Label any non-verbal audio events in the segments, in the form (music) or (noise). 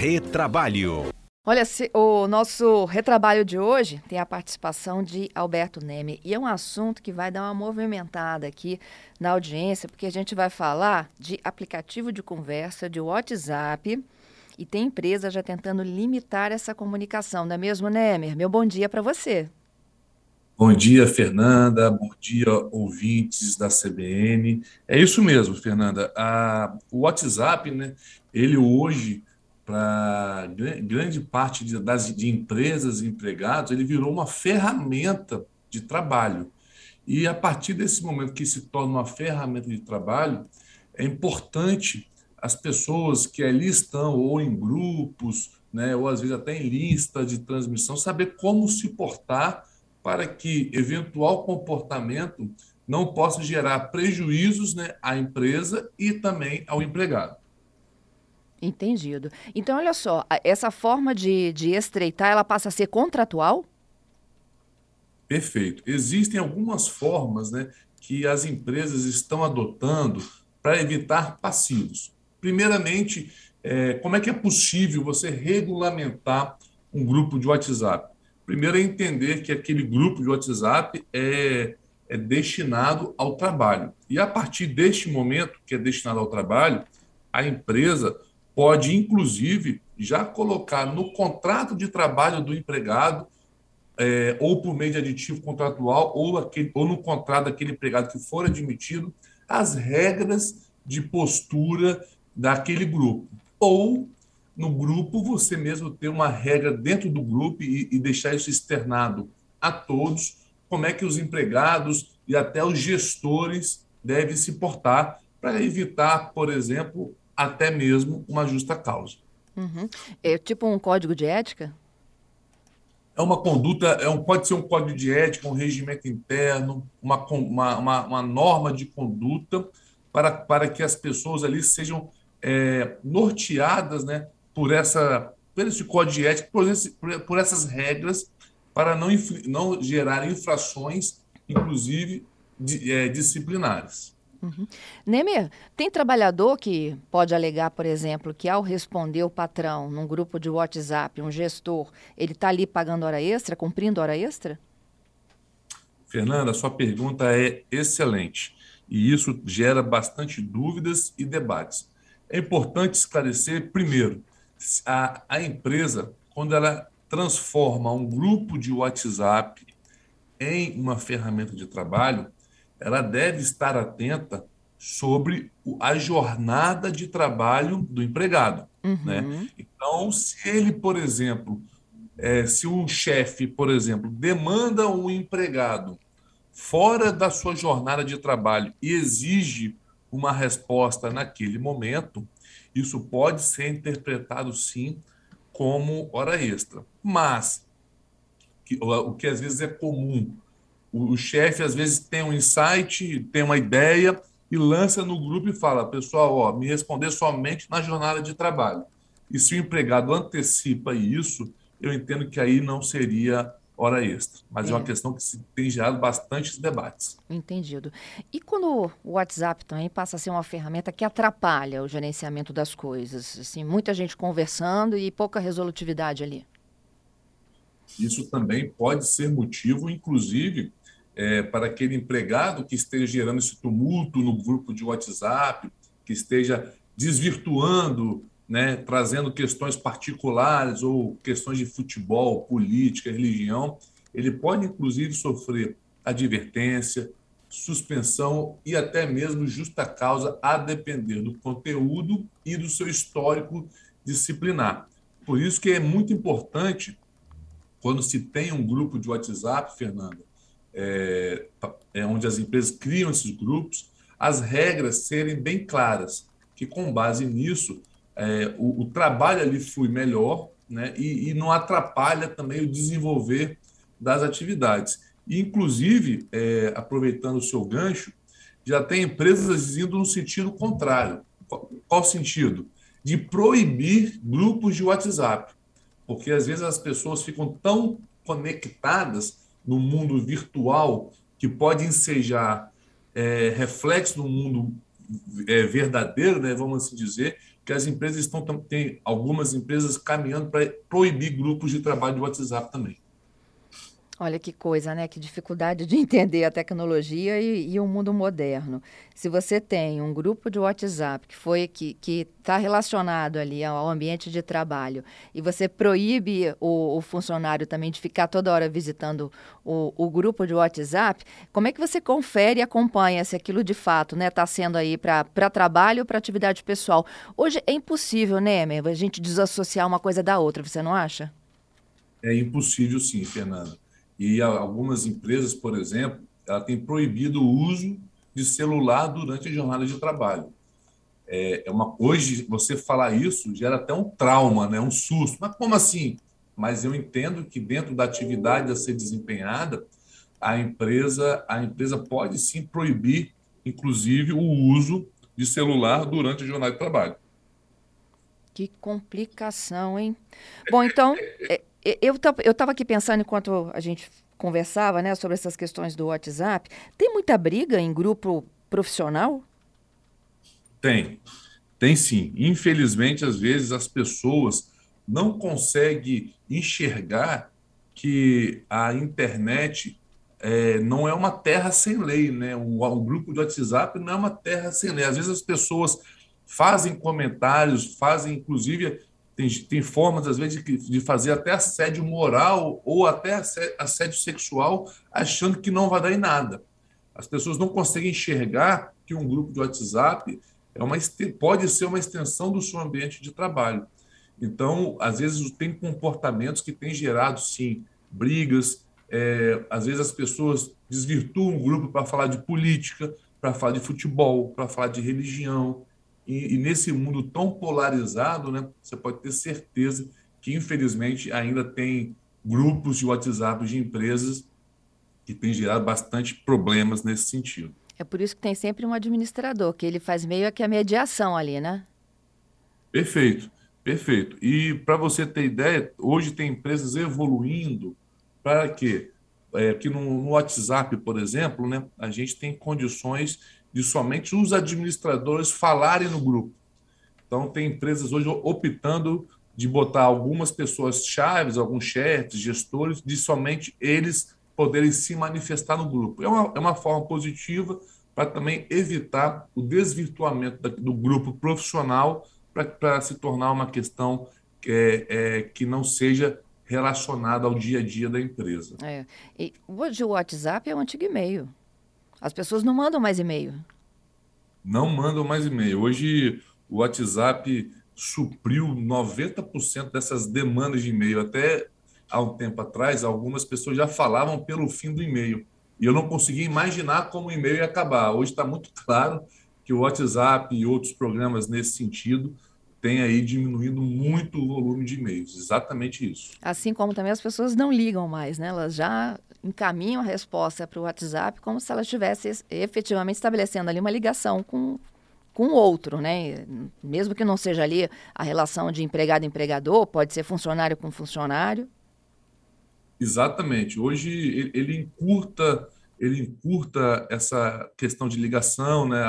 Retrabalho. Olha, o nosso retrabalho de hoje tem a participação de Alberto Neme e é um assunto que vai dar uma movimentada aqui na audiência, porque a gente vai falar de aplicativo de conversa, de WhatsApp, e tem empresa já tentando limitar essa comunicação, não é mesmo, Nemer? Meu bom dia para você. Bom dia, Fernanda. Bom dia, ouvintes da CBN. É isso mesmo, Fernanda. A, o WhatsApp, né, ele hoje para grande parte de, das, de empresas e empregados, ele virou uma ferramenta de trabalho. E a partir desse momento que se torna uma ferramenta de trabalho, é importante as pessoas que ali estão, ou em grupos, né, ou às vezes até em lista de transmissão, saber como se portar para que eventual comportamento não possa gerar prejuízos né, à empresa e também ao empregado. Entendido. Então, olha só, essa forma de, de estreitar, ela passa a ser contratual? Perfeito. Existem algumas formas né, que as empresas estão adotando para evitar passivos. Primeiramente, é, como é que é possível você regulamentar um grupo de WhatsApp? Primeiro é entender que aquele grupo de WhatsApp é, é destinado ao trabalho. E a partir deste momento, que é destinado ao trabalho, a empresa pode, inclusive, já colocar no contrato de trabalho do empregado, é, ou por meio de aditivo contratual, ou, aquele, ou no contrato daquele empregado que for admitido, as regras de postura daquele grupo. Ou no grupo você mesmo ter uma regra dentro do grupo e, e deixar isso externado a todos, como é que os empregados e até os gestores devem se portar para evitar, por exemplo, até mesmo uma justa causa. Uhum. É tipo um código de ética? É uma conduta, é um, pode ser um código de ética, um regimento interno, uma, uma, uma, uma norma de conduta para, para que as pessoas ali sejam é, norteadas né, por, essa, por esse código de ética, por, esse, por essas regras, para não, não gerar infrações, inclusive de, é, disciplinares. Uhum. Nemer, tem trabalhador que pode alegar, por exemplo, que ao responder o patrão num grupo de WhatsApp, um gestor, ele está ali pagando hora extra, cumprindo hora extra? Fernanda, sua pergunta é excelente e isso gera bastante dúvidas e debates. É importante esclarecer, primeiro, a, a empresa, quando ela transforma um grupo de WhatsApp em uma ferramenta de trabalho, ela deve estar atenta sobre a jornada de trabalho do empregado. Uhum. Né? Então, se ele, por exemplo, é, se um chefe, por exemplo, demanda um empregado fora da sua jornada de trabalho e exige uma resposta naquele momento, isso pode ser interpretado sim como hora extra. Mas que, o que às vezes é comum o, o chefe às vezes tem um insight, tem uma ideia e lança no grupo e fala: pessoal, ó, me responder somente na jornada de trabalho. E se o empregado antecipa isso, eu entendo que aí não seria hora extra. Mas é, é uma questão que tem gerado bastantes debates. Entendido. E quando o WhatsApp também passa a ser uma ferramenta que atrapalha o gerenciamento das coisas? Assim, muita gente conversando e pouca resolutividade ali. Isso também pode ser motivo, inclusive, é, para aquele empregado que esteja gerando esse tumulto no grupo de WhatsApp, que esteja desvirtuando, né, trazendo questões particulares ou questões de futebol, política, religião, ele pode inclusive sofrer advertência, suspensão e até mesmo justa causa, a depender do conteúdo e do seu histórico disciplinar. Por isso que é muito importante, quando se tem um grupo de WhatsApp, Fernanda, é, é onde as empresas criam esses grupos, as regras serem bem claras, que com base nisso é, o, o, trabalho ali flui melhor né, e, e, não atrapalha também o desenvolver das atividades. E, inclusive, é, aproveitando o seu gancho, já tem empresas indo no sentido contrário. Qual, qual sentido? De proibir grupos de WhatsApp, porque às vezes as pessoas ficam tão conectadas no mundo virtual que pode ensejar é, reflexo no mundo é, verdadeiro, né, vamos assim dizer, que as empresas estão tem algumas empresas caminhando para proibir grupos de trabalho de WhatsApp também. Olha que coisa, né? Que dificuldade de (laughs) entender a tecnologia e, e o mundo moderno. Se você tem um grupo de WhatsApp que foi que está relacionado ali ao ambiente de trabalho e você proíbe o, o funcionário também de ficar toda hora visitando o, o, grupo de WhatsApp, como é que você confere e acompanha se aquilo de fato está né, tá sendo aí para trabalho ou para atividade pessoal? Hoje é impossível, né, Emer, a gente desassociar uma coisa da outra, você não acha? É impossível sim, Fernanda. E algumas empresas, por exemplo, ela tem proibido o uso de celular durante a jornada de trabalho. É, é uma hoje você falar isso gera até um trauma, né, um susto. Mas como assim? Mas eu entendo que dentro da atividade a ser desempenhada, a empresa a empresa pode sim proibir, inclusive, o uso de celular durante a jornada de trabalho. Que complicação, hein? Bom, então, é, eu estava aqui pensando enquanto a gente conversava né, sobre essas questões do WhatsApp. Tem muita briga em grupo profissional? Tem, tem sim. Infelizmente, às vezes as pessoas não conseguem enxergar que a internet é, não é uma terra sem lei, né? O, o grupo de WhatsApp não é uma terra sem lei. Às vezes as pessoas fazem comentários, fazem inclusive tem, tem formas, às vezes, de, de fazer até assédio moral ou até assédio sexual, achando que não vai dar em nada. As pessoas não conseguem enxergar que um grupo de WhatsApp é uma, pode ser uma extensão do seu ambiente de trabalho. Então, às vezes, tem comportamentos que têm gerado, sim, brigas. É, às vezes, as pessoas desvirtuam o grupo para falar de política, para falar de futebol, para falar de religião. E, e, nesse mundo tão polarizado, né, você pode ter certeza que, infelizmente, ainda tem grupos de WhatsApp de empresas que têm gerado bastante problemas nesse sentido. É por isso que tem sempre um administrador, que ele faz meio que a mediação ali, né? Perfeito, perfeito. E para você ter ideia, hoje tem empresas evoluindo para quê? É, que no, no WhatsApp, por exemplo, né, a gente tem condições de somente os administradores falarem no grupo. Então, tem empresas hoje optando de botar algumas pessoas chaves, alguns chefes, gestores, de somente eles poderem se manifestar no grupo. É uma, é uma forma positiva para também evitar o desvirtuamento do grupo profissional para se tornar uma questão que, é, é, que não seja relacionada ao dia a dia da empresa. É. E hoje o WhatsApp é um antigo e-mail. As pessoas não mandam mais e-mail. Não mandam mais e-mail. Hoje o WhatsApp supriu 90% dessas demandas de e-mail. Até há um tempo atrás, algumas pessoas já falavam pelo fim do e-mail. E eu não conseguia imaginar como o e-mail ia acabar. Hoje está muito claro que o WhatsApp e outros programas nesse sentido têm aí diminuído muito o volume de e-mails. Exatamente isso. Assim como também as pessoas não ligam mais, né? Elas já encaminham a resposta para o WhatsApp como se ela estivesse efetivamente estabelecendo ali uma ligação com com o outro, né? Mesmo que não seja ali a relação de empregado-empregador, pode ser funcionário com funcionário. Exatamente. Hoje ele encurta, ele encurta essa questão de ligação, né,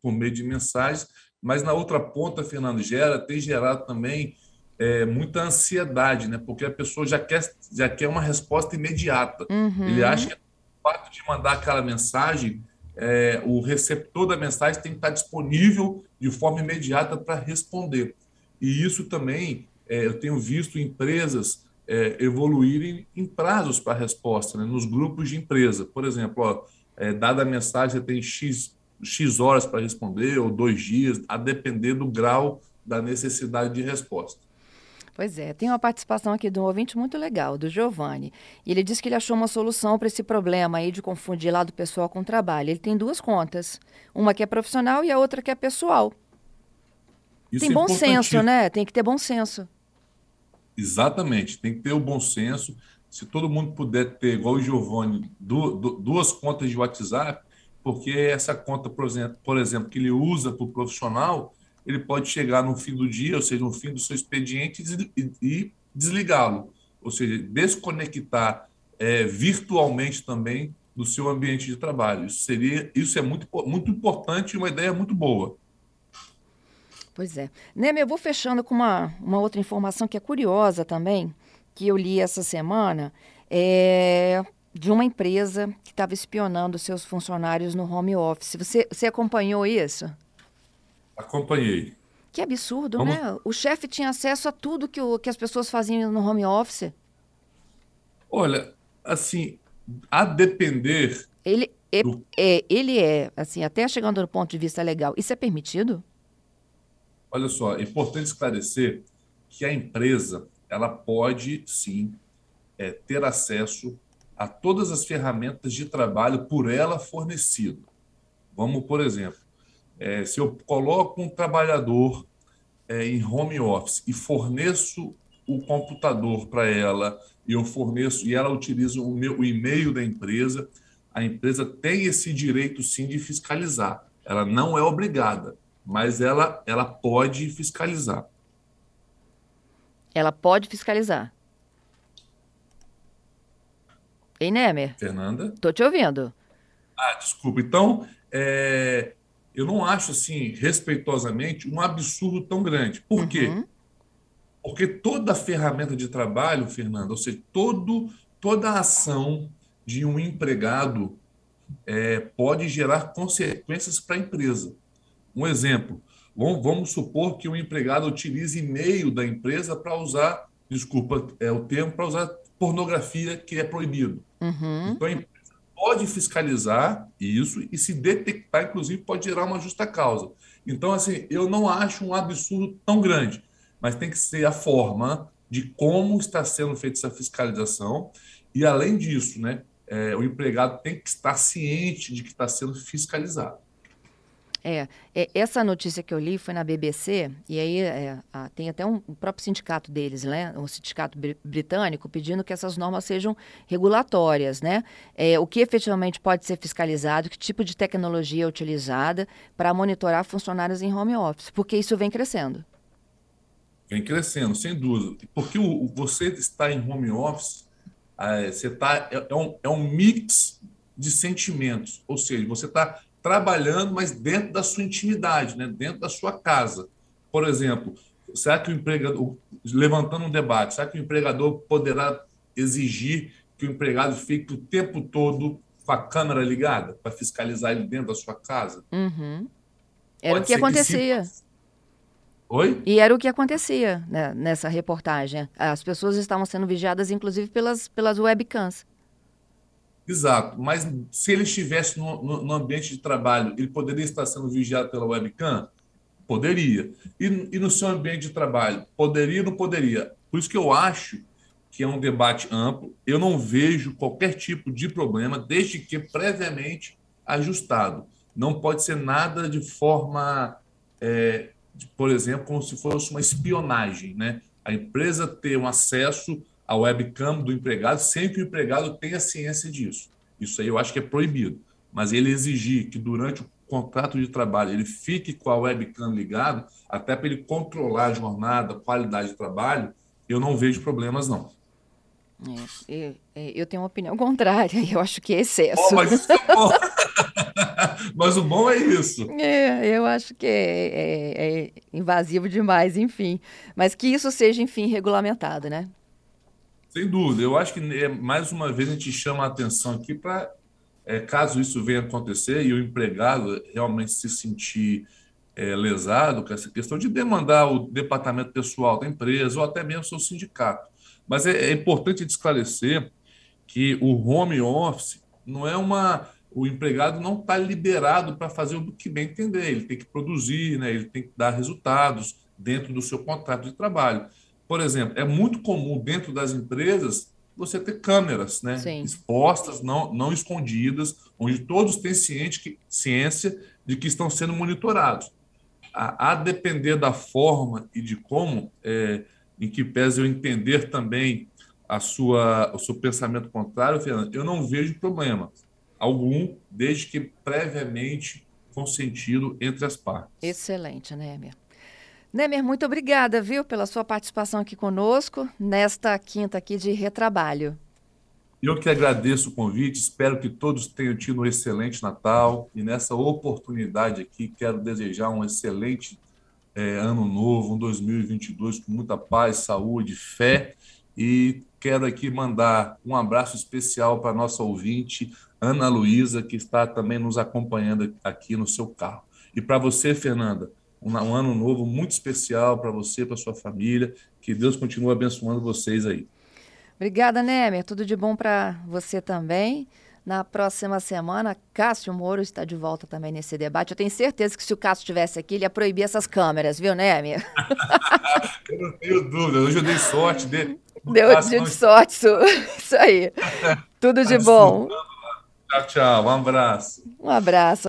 por meio de mensagens, mas na outra ponta, Fernando, gera, tem gerado também é, muita ansiedade, né? Porque a pessoa já quer, já quer uma resposta imediata. Uhum. Ele acha que o fato de mandar aquela mensagem, é, o receptor da mensagem tem que estar disponível de forma imediata para responder. E isso também é, eu tenho visto empresas é, evoluírem em prazos para resposta, né? nos grupos de empresa. Por exemplo, ó, é, dada a mensagem, tem X, X horas para responder, ou dois dias, a depender do grau da necessidade de resposta. Pois é, tem uma participação aqui de um ouvinte muito legal, do Giovanni. E ele disse que ele achou uma solução para esse problema aí de confundir lado pessoal com trabalho. Ele tem duas contas, uma que é profissional e a outra que é pessoal. Isso tem é bom senso, né? Tem que ter bom senso. Exatamente, tem que ter o bom senso. Se todo mundo puder ter, igual o Giovanni, duas contas de WhatsApp, porque essa conta, por exemplo, que ele usa para o profissional, ele pode chegar no fim do dia, ou seja, no fim do seu expediente, e, e desligá-lo. Ou seja, desconectar é, virtualmente também do seu ambiente de trabalho. Isso seria, isso é muito, muito importante e uma ideia muito boa. Pois é. Neme, eu vou fechando com uma, uma outra informação que é curiosa também, que eu li essa semana, é de uma empresa que estava espionando seus funcionários no home office. Você, você acompanhou isso? Acompanhei. Que absurdo, Vamos... né? O chefe tinha acesso a tudo que, o, que as pessoas faziam no home office. Olha, assim, a depender. Ele é, do... é, ele é, assim, até chegando no ponto de vista legal, isso é permitido? Olha só, é importante esclarecer que a empresa ela pode sim é, ter acesso a todas as ferramentas de trabalho por ela fornecido. Vamos, por exemplo, é, se eu coloco um trabalhador é, em home office e forneço o computador para ela, e eu forneço e ela utiliza o meu o e-mail da empresa, a empresa tem esse direito sim de fiscalizar. Ela não é obrigada, mas ela ela pode fiscalizar. Ela pode fiscalizar. Ei, Nemer? Fernanda? Tô te ouvindo. Ah, desculpa. Então, é, eu não acho, assim, respeitosamente, um absurdo tão grande. Por uhum. quê? Porque toda ferramenta de trabalho, Fernanda, ou seja, todo, toda ação de um empregado é, pode gerar consequências para a empresa. Um exemplo, vamos, vamos supor que um empregado utilize e-mail da empresa para usar, desculpa é o termo, para usar pornografia que é proibido. Uhum. Então, a empresa pode fiscalizar isso e, se detectar, inclusive, pode gerar uma justa causa. Então, assim, eu não acho um absurdo tão grande, mas tem que ser a forma de como está sendo feita essa fiscalização. E, além disso, né, é, o empregado tem que estar ciente de que está sendo fiscalizado. É, é, essa notícia que eu li foi na BBC, e aí é, a, tem até um o próprio sindicato deles, né? Um sindicato br britânico, pedindo que essas normas sejam regulatórias, né? É, o que efetivamente pode ser fiscalizado, que tipo de tecnologia é utilizada para monitorar funcionários em home office, porque isso vem crescendo. Vem crescendo, sem dúvida. Porque o, você está em home office, é, você tá, é, é, um, é um mix de sentimentos, ou seja, você está trabalhando, mas dentro da sua intimidade, né? dentro da sua casa. Por exemplo, será que o empregador, levantando um debate, será que o empregador poderá exigir que o empregado fique o tempo todo com a câmera ligada para fiscalizar ele dentro da sua casa? Uhum. Era Pode o que acontecia. Que se... Oi? E era o que acontecia né, nessa reportagem. As pessoas estavam sendo vigiadas, inclusive, pelas, pelas webcams. Exato, mas se ele estivesse no, no, no, ambiente de trabalho, ele poderia estar sendo vigiado pela webcam? Poderia. E, e no seu ambiente de trabalho, poderia ou não poderia? Por isso que eu acho que é um debate amplo. Eu não vejo qualquer tipo de problema, desde que previamente ajustado. Não pode ser nada de forma, é, de, por exemplo, como se fosse uma espionagem, né? A empresa ter um acesso a webcam do empregado sem que o empregado tenha ciência disso. Isso aí eu acho que é proibido. Mas ele exigir que durante o contrato de trabalho ele fique com a webcam ligado, até para ele controlar a jornada, a qualidade de trabalho, eu não vejo problemas, não. É, eu, eu, tenho uma opinião (laughs) contrária, eu acho que é excesso. Oh, mas isso é (laughs) mas o bom é isso. É, eu acho que é, é, é invasivo demais, enfim. Mas que isso seja, enfim, regulamentado, né? Sem dúvida. Eu acho que, é, mais uma vez, a gente chama a atenção aqui para, é, caso isso venha acontecer e o empregado realmente se sentir é, lesado com essa questão de demandar o departamento pessoal da empresa ou até mesmo seu sindicato. Mas é, é importante esclarecer que o home office não é uma. O empregado não está liberado para fazer o que bem entender. Ele tem que produzir, né? ele tem que dar resultados dentro do seu contrato de trabalho. Por exemplo, é muito comum dentro das empresas você ter câmeras né, expostas, não, não escondidas, onde todos têm ciente que, ciência de que estão sendo monitorados. A, a depender da forma e de como, é, em que pese eu entender também a sua, o seu pensamento contrário, Fernando, eu não vejo problema algum, desde que previamente consentido entre as partes. Excelente, né, Emer? Nemer, muito obrigada, viu, pela sua participação aqui conosco nesta quinta aqui de retrabalho. Eu que agradeço o convite, espero que todos tenham tido um excelente Natal e nessa oportunidade aqui quero desejar um excelente é, ano novo, um 2022 com muita paz, saúde, fé e quero aqui mandar um abraço especial para nossa ouvinte Ana Luísa, que está também nos acompanhando aqui no seu carro. E para você, Fernanda, um, um ano novo muito especial para você, para sua família. Que Deus continue abençoando vocês aí. Obrigada, Nemer. Tudo de bom para você também. Na próxima semana, Cássio Moro está de volta também nesse debate. Eu tenho certeza que se o Cássio estivesse aqui, ele ia proibir essas câmeras, viu, Nemer? (laughs) eu não tenho dúvida. Hoje eu dei sorte. De... (laughs) Deu dia de sorte, isso, (laughs) isso aí. Tudo de bom. Tchau, tchau. Um abraço. Um abraço.